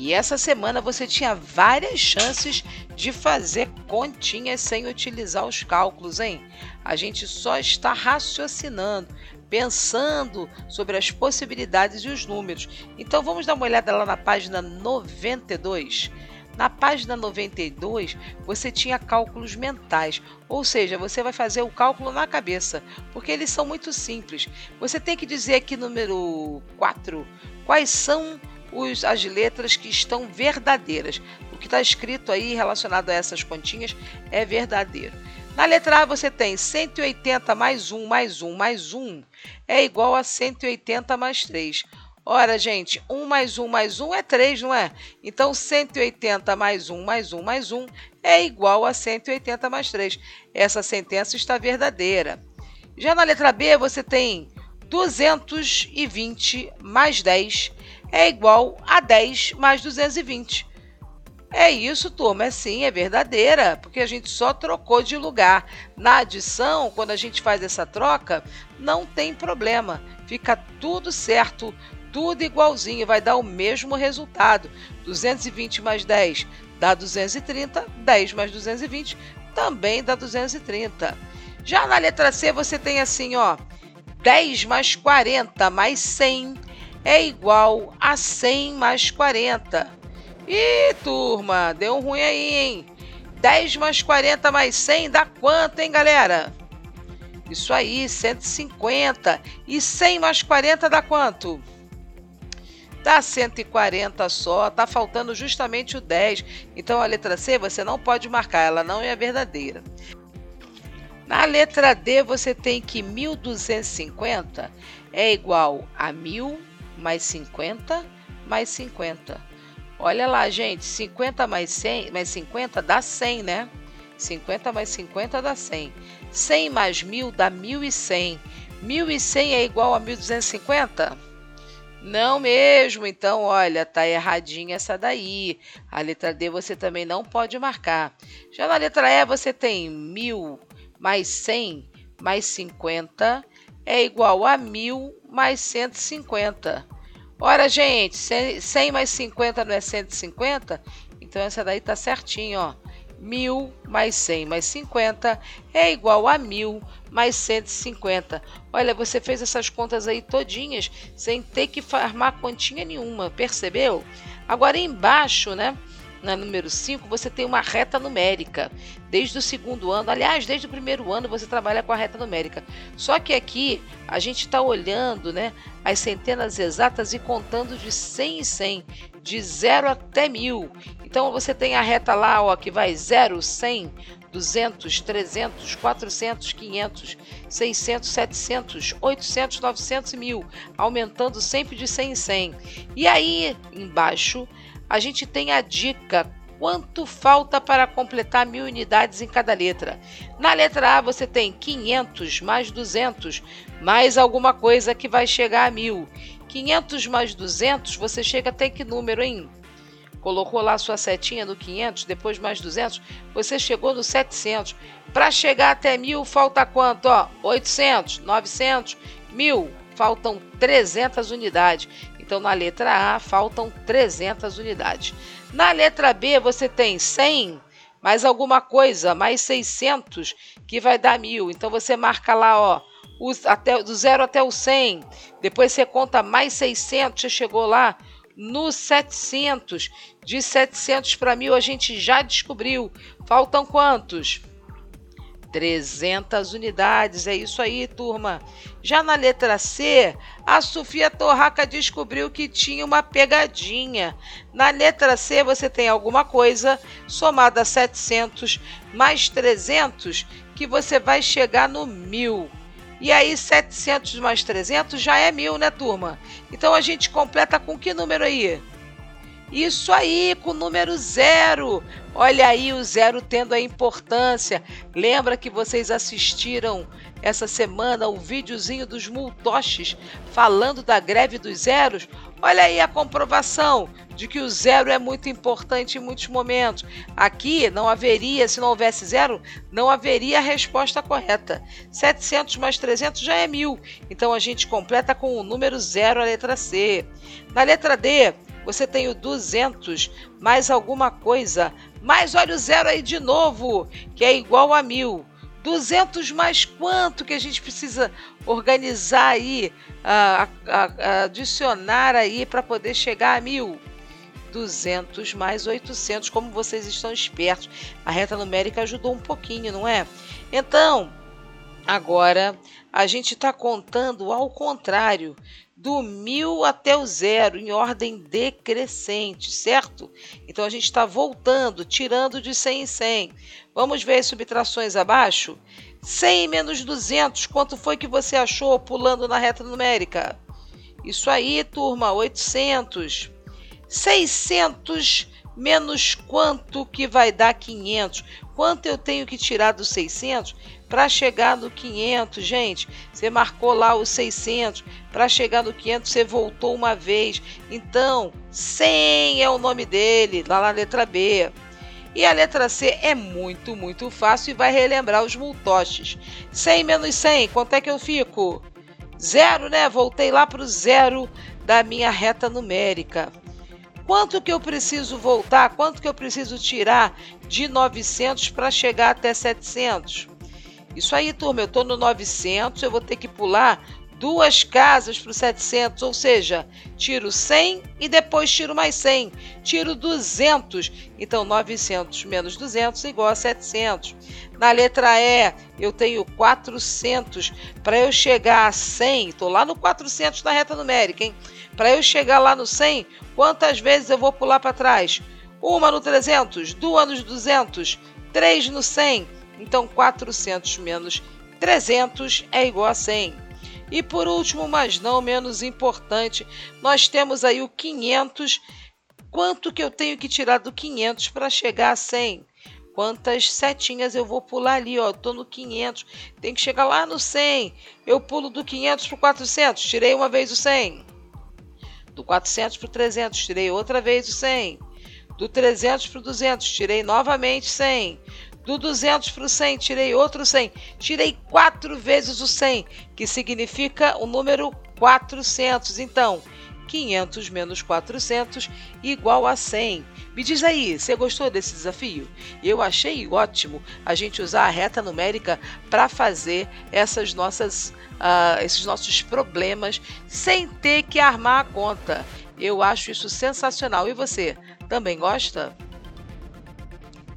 E essa semana você tinha várias chances de fazer continhas sem utilizar os cálculos, hein? A gente só está raciocinando, pensando sobre as possibilidades e os números. Então vamos dar uma olhada lá na página 92. Na página 92, você tinha cálculos mentais, ou seja, você vai fazer o cálculo na cabeça, porque eles são muito simples. Você tem que dizer aqui número 4 quais são os, as letras que estão verdadeiras. O que está escrito aí relacionado a essas continhas é verdadeiro. Na letra A você tem 180 mais 1 mais 1 mais 1 é igual a 180 mais 3. Ora, gente, 1 mais 1 mais 1 é 3, não é? Então, 180 mais 1 mais 1 mais 1 é igual a 180 mais 3. Essa sentença está verdadeira. Já na letra B, você tem 220 mais 10 é igual a 10 mais 220. É isso, turma, é sim, é verdadeira, porque a gente só trocou de lugar. Na adição, quando a gente faz essa troca, não tem problema, fica tudo certo, tudo igualzinho, vai dar o mesmo resultado. 220 mais 10 dá 230, 10 mais 220 também dá 230. Já na letra C você tem assim, ó, 10 mais 40 mais 100 é igual a 100 mais 40. Ih, turma, deu ruim aí, hein? 10 mais 40 mais 100 dá quanto, hein, galera? Isso aí, 150. E 100 mais 40 dá quanto? Dá 140 só, tá faltando justamente o 10. Então a letra C você não pode marcar, ela não é verdadeira. Na letra D você tem que 1250 é igual a 1000 mais 50 mais 50. Olha lá, gente, 50 mais 100 mais 50 dá 100, né? 50 mais 50 dá 100. 100 mais 1000 dá 1100. 1100 é igual a 1250? Não mesmo, então olha, tá erradinha essa daí. A letra D você também não pode marcar. Já na letra E você tem 1000 mais 100 mais 50 é igual a 1000 mais 150. Ora, gente, 100 mais 50 não é 150? Então essa daí tá certinho, ó. 1000 mais 100 mais 50 é igual a 1000 mais 150. Olha, você fez essas contas aí todinhas sem ter que farmar continha nenhuma, percebeu? Agora embaixo, né? na número 5, você tem uma reta numérica. Desde o segundo ano, aliás, desde o primeiro ano você trabalha com a reta numérica. Só que aqui a gente está olhando né, as centenas exatas e contando de 100 em 100, de 0 até 1000. Então você tem a reta lá ó, que vai 0, 100, 200, 300, 400, 500, 600, 700, 800, 900 e 1000, aumentando sempre de 100 em 100. E aí embaixo a gente tem a dica quanto falta para completar mil unidades em cada letra. Na letra A você tem 500 mais 200 mais alguma coisa que vai chegar a mil. 500 mais 200 você chega até que número, hein? Colocou lá sua setinha no 500, depois mais 200, você chegou no 700. Para chegar até mil falta quanto? Ó, 800, 900, mil. Faltam 300 unidades. Então, na letra A, faltam 300 unidades. Na letra B, você tem 100 mais alguma coisa, mais 600, que vai dar mil. Então, você marca lá, ó, os, até, do zero até o 100. Depois você conta mais 600, você chegou lá no 700. De 700 para mil, a gente já descobriu. Faltam quantos? 300 unidades. É isso aí, turma. Já na letra C, a Sofia Torraca descobriu que tinha uma pegadinha. Na letra C, você tem alguma coisa somada a 700 mais 300 que você vai chegar no 1000. E aí, 700 mais 300 já é 1000, né, turma? Então a gente completa com que número aí? Isso aí, com o número zero. Olha aí o zero tendo a importância. Lembra que vocês assistiram essa semana o videozinho dos multoches falando da greve dos zeros? Olha aí a comprovação de que o zero é muito importante em muitos momentos. Aqui não haveria, se não houvesse zero, não haveria a resposta correta. 700 mais 300 já é mil. Então a gente completa com o número zero a letra C. Na letra D, você tem o 200 mais alguma coisa, mais olha o zero aí de novo, que é igual a mil. 200 mais quanto que a gente precisa organizar aí, a, a, a adicionar aí para poder chegar a mil? 200 mais 800, como vocês estão espertos. A reta numérica ajudou um pouquinho, não é? Então, agora a gente está contando ao contrário do mil até o zero, em ordem decrescente, certo? Então a gente está voltando, tirando de 100 em 100. Vamos ver as subtrações abaixo? 100 menos 200, quanto foi que você achou pulando na reta numérica? Isso aí, turma, 800. 600 menos quanto que vai dar 500? Quanto eu tenho que tirar dos 600 para chegar no 500, gente? Você marcou lá os 600, para chegar no 500 você voltou uma vez. Então, 100 é o nome dele, lá na letra B. E a letra C é muito, muito fácil e vai relembrar os multoches. 100 menos 100, quanto é que eu fico? Zero, né? Voltei lá para o zero da minha reta numérica. Quanto que eu preciso voltar? Quanto que eu preciso tirar de 900 para chegar até 700? Isso aí, turma, eu estou no 900, eu vou ter que pular duas casas para os 700, ou seja, tiro 100 e depois tiro mais 100, tiro 200. Então, 900 menos 200 é igual a 700. Na letra E, eu tenho 400. Para eu chegar a 100, estou lá no 400 na reta numérica, hein? Para eu chegar lá no 100, quantas vezes eu vou pular para trás? Uma no 300, duas no 200, três no 100. Então, 400 menos 300 é igual a 100. E por último, mas não menos importante, nós temos aí o 500. Quanto que eu tenho que tirar do 500 para chegar a 100? Quantas setinhas eu vou pular ali, ó, tô no 500, tem que chegar lá no 100. Eu pulo do 500 para o 400, tirei uma vez o 100. Do 400 para o 300, tirei outra vez o 100. Do 300 para o 200, tirei novamente 100. Do 200 para o 100, tirei outro 100. Tirei quatro vezes o 100, que significa o número 400. Então, 500 menos 400 igual a 100. Me diz aí, você gostou desse desafio? Eu achei ótimo a gente usar a reta numérica para fazer essas nossas, uh, esses nossos problemas sem ter que armar a conta. Eu acho isso sensacional. E você, também gosta?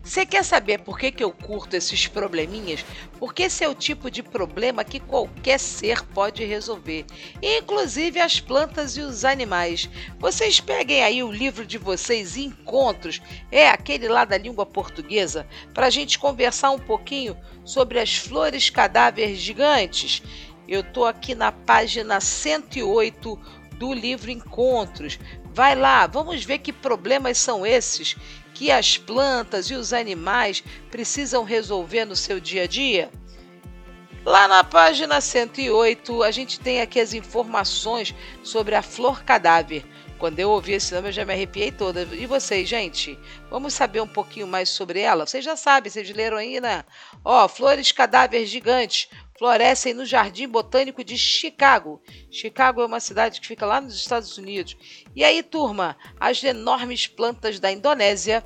Você quer saber por que, que eu curto esses probleminhas? Porque esse é o tipo de problema que qualquer ser pode resolver, inclusive as plantas e os animais. Vocês peguem aí o livro de vocês, Encontros, é aquele lá da língua portuguesa, para a gente conversar um pouquinho sobre as flores cadáveres gigantes. Eu estou aqui na página 108 do livro Encontros. Vai lá, vamos ver que problemas são esses que as plantas e os animais precisam resolver no seu dia a dia? Lá na página 108, a gente tem aqui as informações sobre a flor cadáver. Quando eu ouvi esse nome, eu já me arrepiei toda. E vocês, gente? Vamos saber um pouquinho mais sobre ela? Vocês já sabem, vocês leram aí, né? Ó, flores cadáver gigantes florescem no Jardim Botânico de Chicago. Chicago é uma cidade que fica lá nos Estados Unidos. E aí, turma, as enormes plantas da Indonésia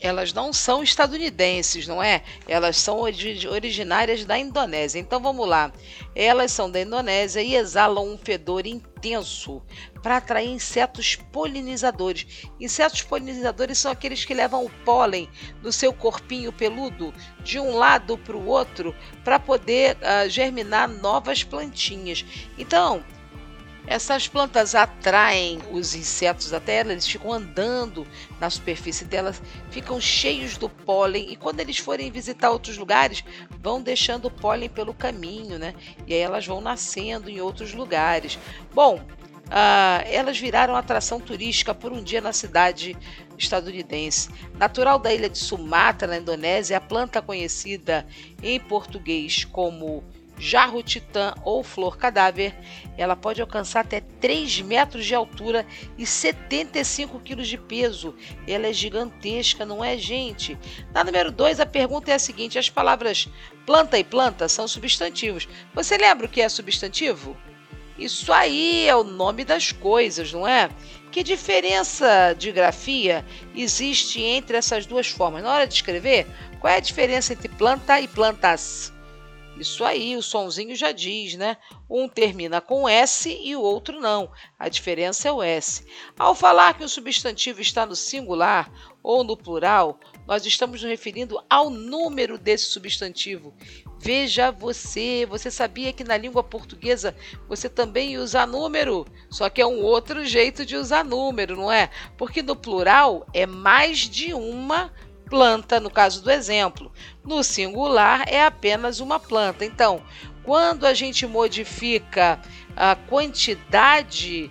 elas não são estadunidenses, não é? Elas são originárias da Indonésia. Então vamos lá. Elas são da Indonésia e exalam um fedor intenso para atrair insetos polinizadores. Insetos polinizadores são aqueles que levam o pólen no seu corpinho peludo de um lado para o outro para poder uh, germinar novas plantinhas. Então, essas plantas atraem os insetos da terra, eles ficam andando na superfície delas, ficam cheios do pólen e quando eles forem visitar outros lugares, vão deixando o pólen pelo caminho, né? E aí elas vão nascendo em outros lugares. Bom, Uh, elas viraram atração turística por um dia na cidade estadunidense. Natural da ilha de Sumatra, na Indonésia, a planta conhecida em português como jarro titã ou flor cadáver, ela pode alcançar até 3 metros de altura e 75 quilos de peso. Ela é gigantesca, não é, gente? Na número 2, a pergunta é a seguinte: as palavras planta e planta são substantivos. Você lembra o que é substantivo? Isso aí é o nome das coisas, não é? Que diferença de grafia existe entre essas duas formas? Na hora de escrever, qual é a diferença entre planta e plantas? Isso aí, o sonzinho já diz, né? Um termina com S e o outro não. A diferença é o S. Ao falar que o substantivo está no singular ou no plural, nós estamos nos referindo ao número desse substantivo. Veja você, você sabia que na língua portuguesa você também usa número, só que é um outro jeito de usar número, não é? Porque no plural é mais de uma planta, no caso do exemplo. No singular é apenas uma planta. Então, quando a gente modifica a quantidade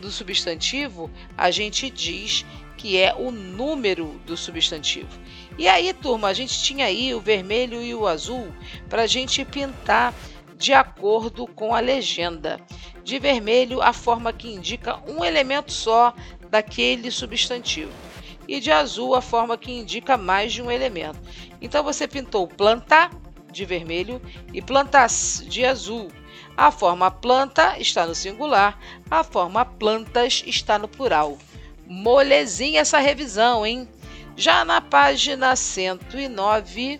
do substantivo, a gente diz que é o número do substantivo. E aí, turma, a gente tinha aí o vermelho e o azul para a gente pintar de acordo com a legenda. De vermelho, a forma que indica um elemento só daquele substantivo e de azul a forma que indica mais de um elemento. Então você pintou planta de vermelho e plantas de azul. A forma planta está no singular, a forma plantas está no plural. Molezinha essa revisão, hein? Já na página 109,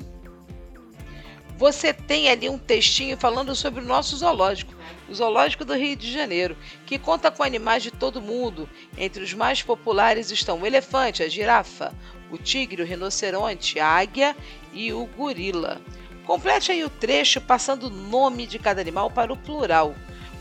você tem ali um textinho falando sobre o nosso zoológico. O Zoológico do Rio de Janeiro, que conta com animais de todo mundo. Entre os mais populares estão o elefante, a girafa, o tigre, o rinoceronte, a águia e o gorila. Complete aí o trecho passando o nome de cada animal para o plural.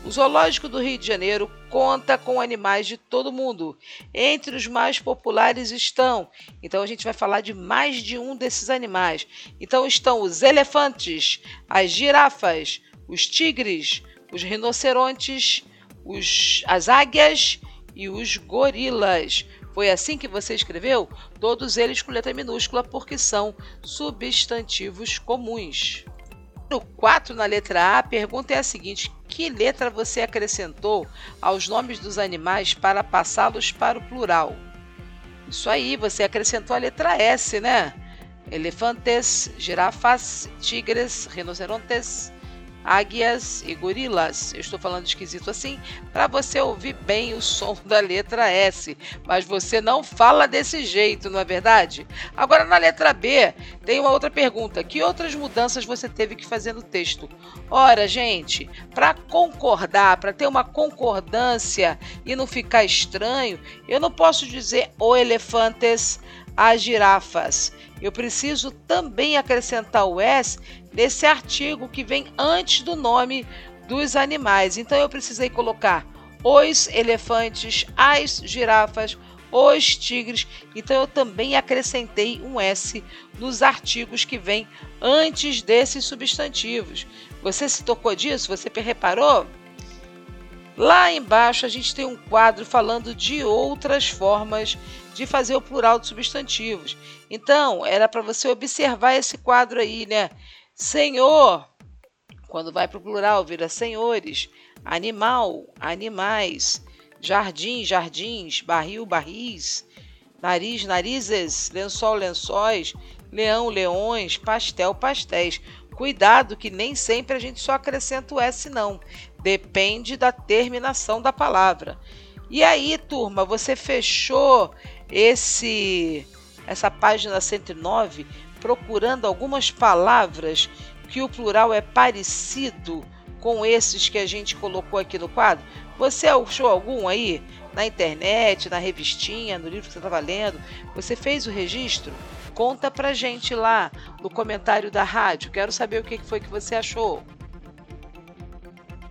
O Zoológico do Rio de Janeiro conta com animais de todo mundo. Entre os mais populares estão, então a gente vai falar de mais de um desses animais. Então estão os elefantes, as girafas, os tigres, os rinocerontes, os, as águias e os gorilas. Foi assim que você escreveu? Todos eles com letra minúscula porque são substantivos comuns. No 4, na letra A, a pergunta é a seguinte: que letra você acrescentou aos nomes dos animais para passá-los para o plural? Isso aí, você acrescentou a letra S, né? Elefantes, girafas, tigres, rinocerontes, águias e gorilas. Eu estou falando esquisito assim para você ouvir bem o som da letra S, mas você não fala desse jeito, não é verdade? Agora na letra B tem uma outra pergunta: que outras mudanças você teve que fazer no texto? Ora, gente, para concordar, para ter uma concordância e não ficar estranho, eu não posso dizer o elefantes, as girafas. Eu preciso também acrescentar o S nesse artigo que vem antes do nome dos animais. Então eu precisei colocar os elefantes, as girafas, os tigres. Então eu também acrescentei um S nos artigos que vêm antes desses substantivos. Você se tocou disso? Você reparou? Lá embaixo a gente tem um quadro falando de outras formas de fazer o plural de substantivos. Então, era para você observar esse quadro aí, né? Senhor, quando vai para o plural, vira senhores. Animal, animais. Jardim, jardins. Barril, barris. Nariz, narizes. Lençol, lençóis. Leão, leões. Pastel, pastéis. Cuidado que nem sempre a gente só acrescenta o S, não. Depende da terminação da palavra. E aí, turma, você fechou esse essa página 109 procurando algumas palavras que o plural é parecido com esses que a gente colocou aqui no quadro? Você achou algum aí na internet, na revistinha, no livro que você estava lendo? Você fez o registro? Conta pra gente lá no comentário da rádio. Quero saber o que foi que você achou.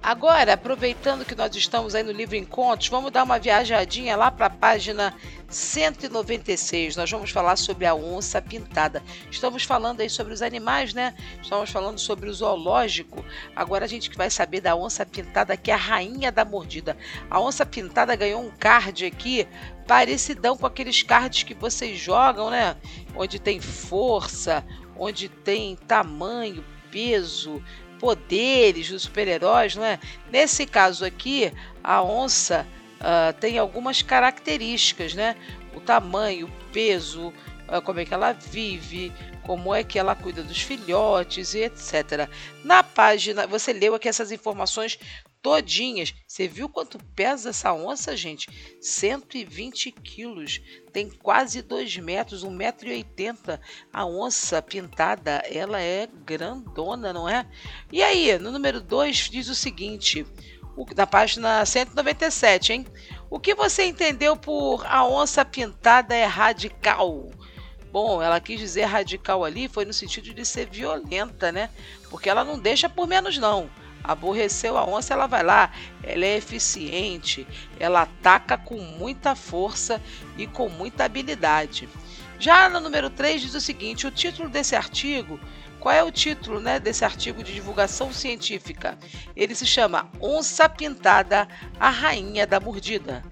Agora, aproveitando que nós estamos aí no livro Encontros, vamos dar uma viajadinha lá para a página 196. Nós vamos falar sobre a onça pintada. Estamos falando aí sobre os animais, né? Estamos falando sobre o zoológico. Agora a gente vai saber da onça pintada, que é a rainha da mordida. A onça pintada ganhou um card aqui parecidão com aqueles cards que vocês jogam, né? Onde tem força, onde tem tamanho, peso, poderes dos super-heróis, não é? Nesse caso aqui, a onça uh, tem algumas características, né? O tamanho, o peso, uh, como é que ela vive, como é que ela cuida dos filhotes e etc. Na página, você leu aqui essas informações todinhas. Você viu quanto pesa essa onça, gente? 120 quilos. Tem quase 2 metros, 1,80m. A onça pintada, ela é grandona, não é? E aí, no número 2 diz o seguinte, na página 197, hein? O que você entendeu por a onça pintada é radical? Bom, ela quis dizer radical ali foi no sentido de ser violenta, né? Porque ela não deixa por menos não aborreceu a onça, ela vai lá, ela é eficiente, ela ataca com muita força e com muita habilidade. Já no número 3 diz o seguinte: o título desse artigo, qual é o título né, desse artigo de divulgação científica? Ele se chama Onça Pintada, a Rainha da Mordida.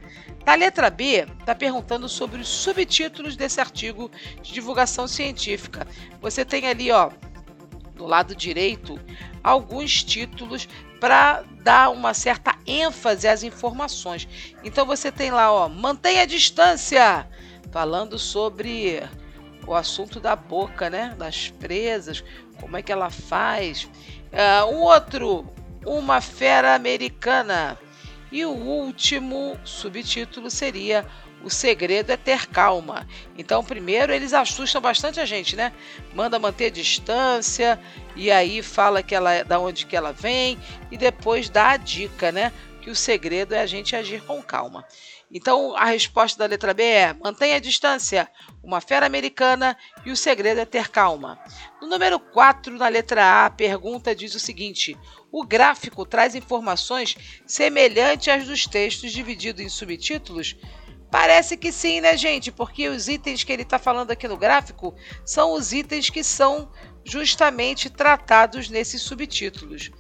Na letra B, está perguntando sobre os subtítulos desse artigo de divulgação científica. Você tem ali, ó, do lado direito, alguns títulos para dar uma certa ênfase às informações. Então você tem lá, ó, mantenha a distância, falando sobre o assunto da boca, né, das presas, como é que ela faz. Uh, um outro, uma fera americana. E o último subtítulo seria o segredo é ter calma. Então, primeiro, eles assustam bastante a gente, né? Manda manter distância e aí fala que ela é da onde que ela vem e depois dá a dica, né? Que o segredo é a gente agir com calma. Então, a resposta da letra B é: mantenha a distância, uma fera americana e o segredo é ter calma. No número 4, na letra A, a pergunta diz o seguinte: o gráfico traz informações semelhantes às dos textos divididos em subtítulos? Parece que sim, né, gente? Porque os itens que ele está falando aqui no gráfico são os itens que são justamente tratados nesses subtítulos.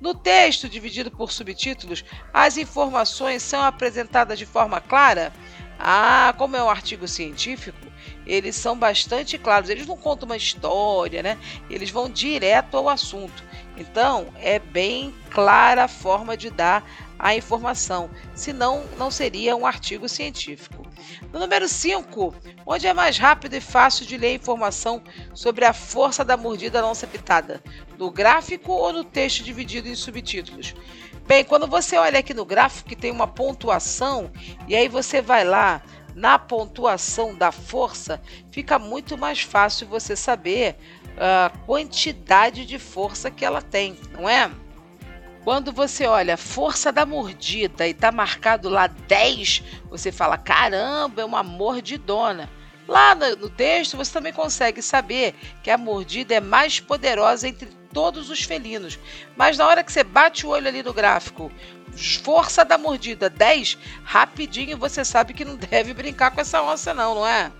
No texto dividido por subtítulos, as informações são apresentadas de forma clara. Ah, como é um artigo científico, eles são bastante claros. Eles não contam uma história, né? Eles vão direto ao assunto. Então, é bem clara a forma de dar a informação, senão não seria um artigo científico. No número 5, onde é mais rápido e fácil de ler informação sobre a força da mordida não septada, no gráfico ou no texto dividido em subtítulos? Bem, quando você olha aqui no gráfico que tem uma pontuação e aí você vai lá na pontuação da força, fica muito mais fácil você saber a quantidade de força que ela tem, não é? Quando você olha força da mordida e está marcado lá 10, você fala: caramba, é uma mordidona. Lá no, no, texto você também consegue saber que a mordida é mais poderosa entre todos os felinos. Mas na hora que você bate o olho ali no gráfico, força da mordida 10, rapidinho você sabe que não deve brincar com essa onça, não, não é?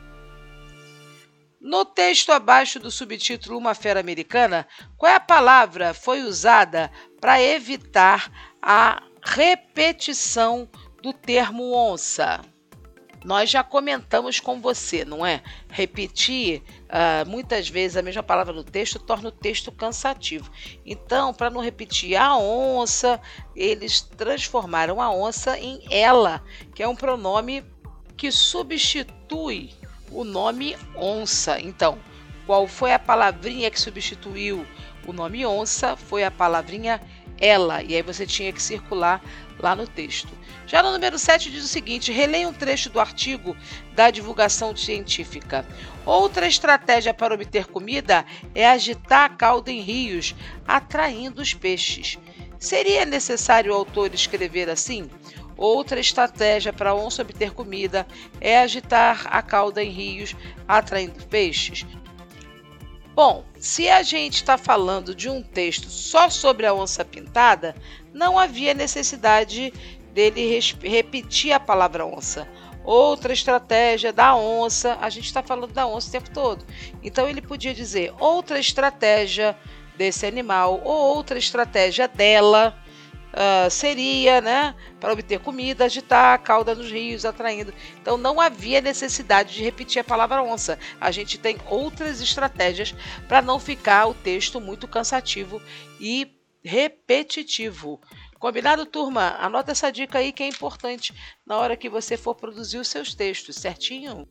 No texto abaixo do subtítulo Uma Fera Americana, qual é a palavra foi usada para evitar a repetição do termo onça? Nós já comentamos com você, não é? Repetir uh, muitas vezes a mesma palavra no texto torna o texto cansativo. Então, para não repetir a onça, eles transformaram a onça em ela, que é um pronome que substitui o nome onça. Então, qual foi a palavrinha que substituiu o nome onça? Foi a palavrinha ela. E aí você tinha que circular lá no texto. Já no número 7 diz o seguinte: releia um trecho do artigo da divulgação científica. Outra estratégia para obter comida é agitar a cauda em rios, atraindo os peixes. Seria necessário o autor escrever assim? Outra estratégia para onça obter comida é agitar a cauda em rios, atraindo peixes. Bom, se a gente está falando de um texto só sobre a onça pintada, não havia necessidade dele repetir a palavra onça. Outra estratégia da onça, a gente está falando da onça o tempo todo. Então ele podia dizer outra estratégia desse animal ou outra estratégia dela uh, seria, né, para obter comida, agitar a cauda nos rios, atraindo. Então não havia necessidade de repetir a palavra onça. A gente tem outras estratégias para não ficar o texto muito cansativo e repetitivo. Combinado, turma? Anota essa dica aí que é importante na hora que você for produzir os seus textos, certinho?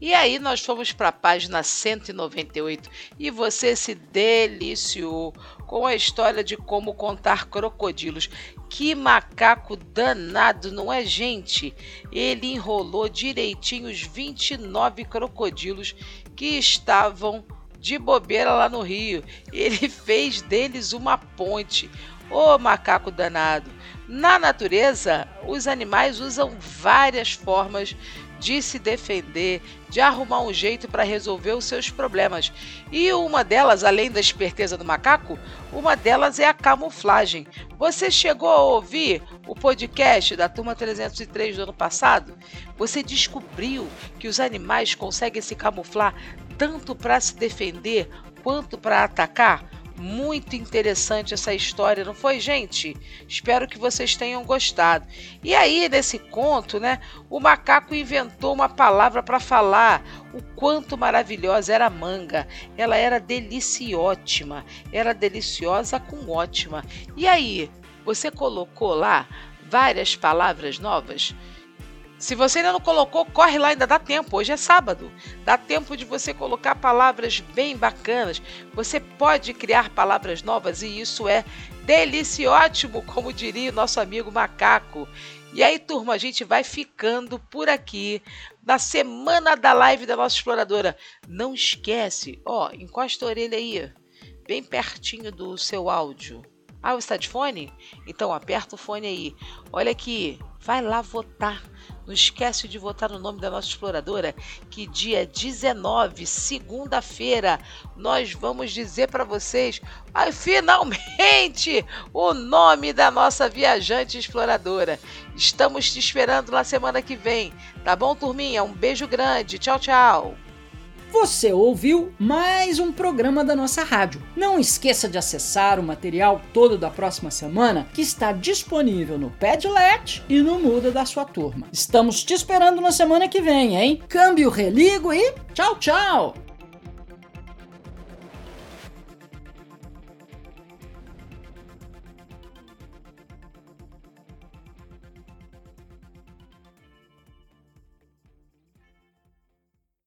E aí nós fomos para a página 198 e você se deliciou com a história de como contar crocodilos. Que macaco danado, não é, gente? Ele enrolou direitinho os 29 crocodilos que estavam de bobeira lá no rio. Ele fez deles uma ponte. Ô oh, macaco danado! Na natureza, os animais usam várias formas de se defender, de arrumar um jeito para resolver os seus problemas. E uma delas, além da esperteza do macaco, uma delas é a camuflagem. Você chegou a ouvir o podcast da turma 303 do ano passado? Você descobriu que os animais conseguem se camuflar tanto para se defender quanto para atacar? Muito interessante essa história, não foi, gente? Espero que vocês tenham gostado. E aí, nesse conto, né, o macaco inventou uma palavra para falar o quanto maravilhosa era a manga. Ela era deliciótima, era deliciosa com ótima. E aí, você colocou lá várias palavras novas? Se você ainda não colocou, corre lá, ainda dá tempo. Hoje é sábado. Dá tempo de você colocar palavras bem bacanas. Você pode criar palavras novas e isso é deliciótimo, como diria o nosso amigo macaco. E aí, turma, a gente vai ficando por aqui na semana da live da nossa exploradora. Não esquece, ó, encosta a orelha aí, bem pertinho do seu áudio. Ah, você está de fone? Então aperta o fone aí. Olha aqui, vai lá votar. Não esquece de votar no nome da nossa exploradora, que dia 19, segunda-feira, nós vamos dizer para vocês, ah, finalmente, o nome da nossa viajante exploradora. Estamos te esperando na semana que vem. Tá bom, turminha? Um beijo grande. Tchau, tchau. Você ouviu mais um programa da nossa rádio. Não esqueça de acessar o material todo da próxima semana que está disponível no Padlet e no Muda da sua turma. Estamos te esperando na semana que vem, hein? Câmbio, religo e tchau, tchau!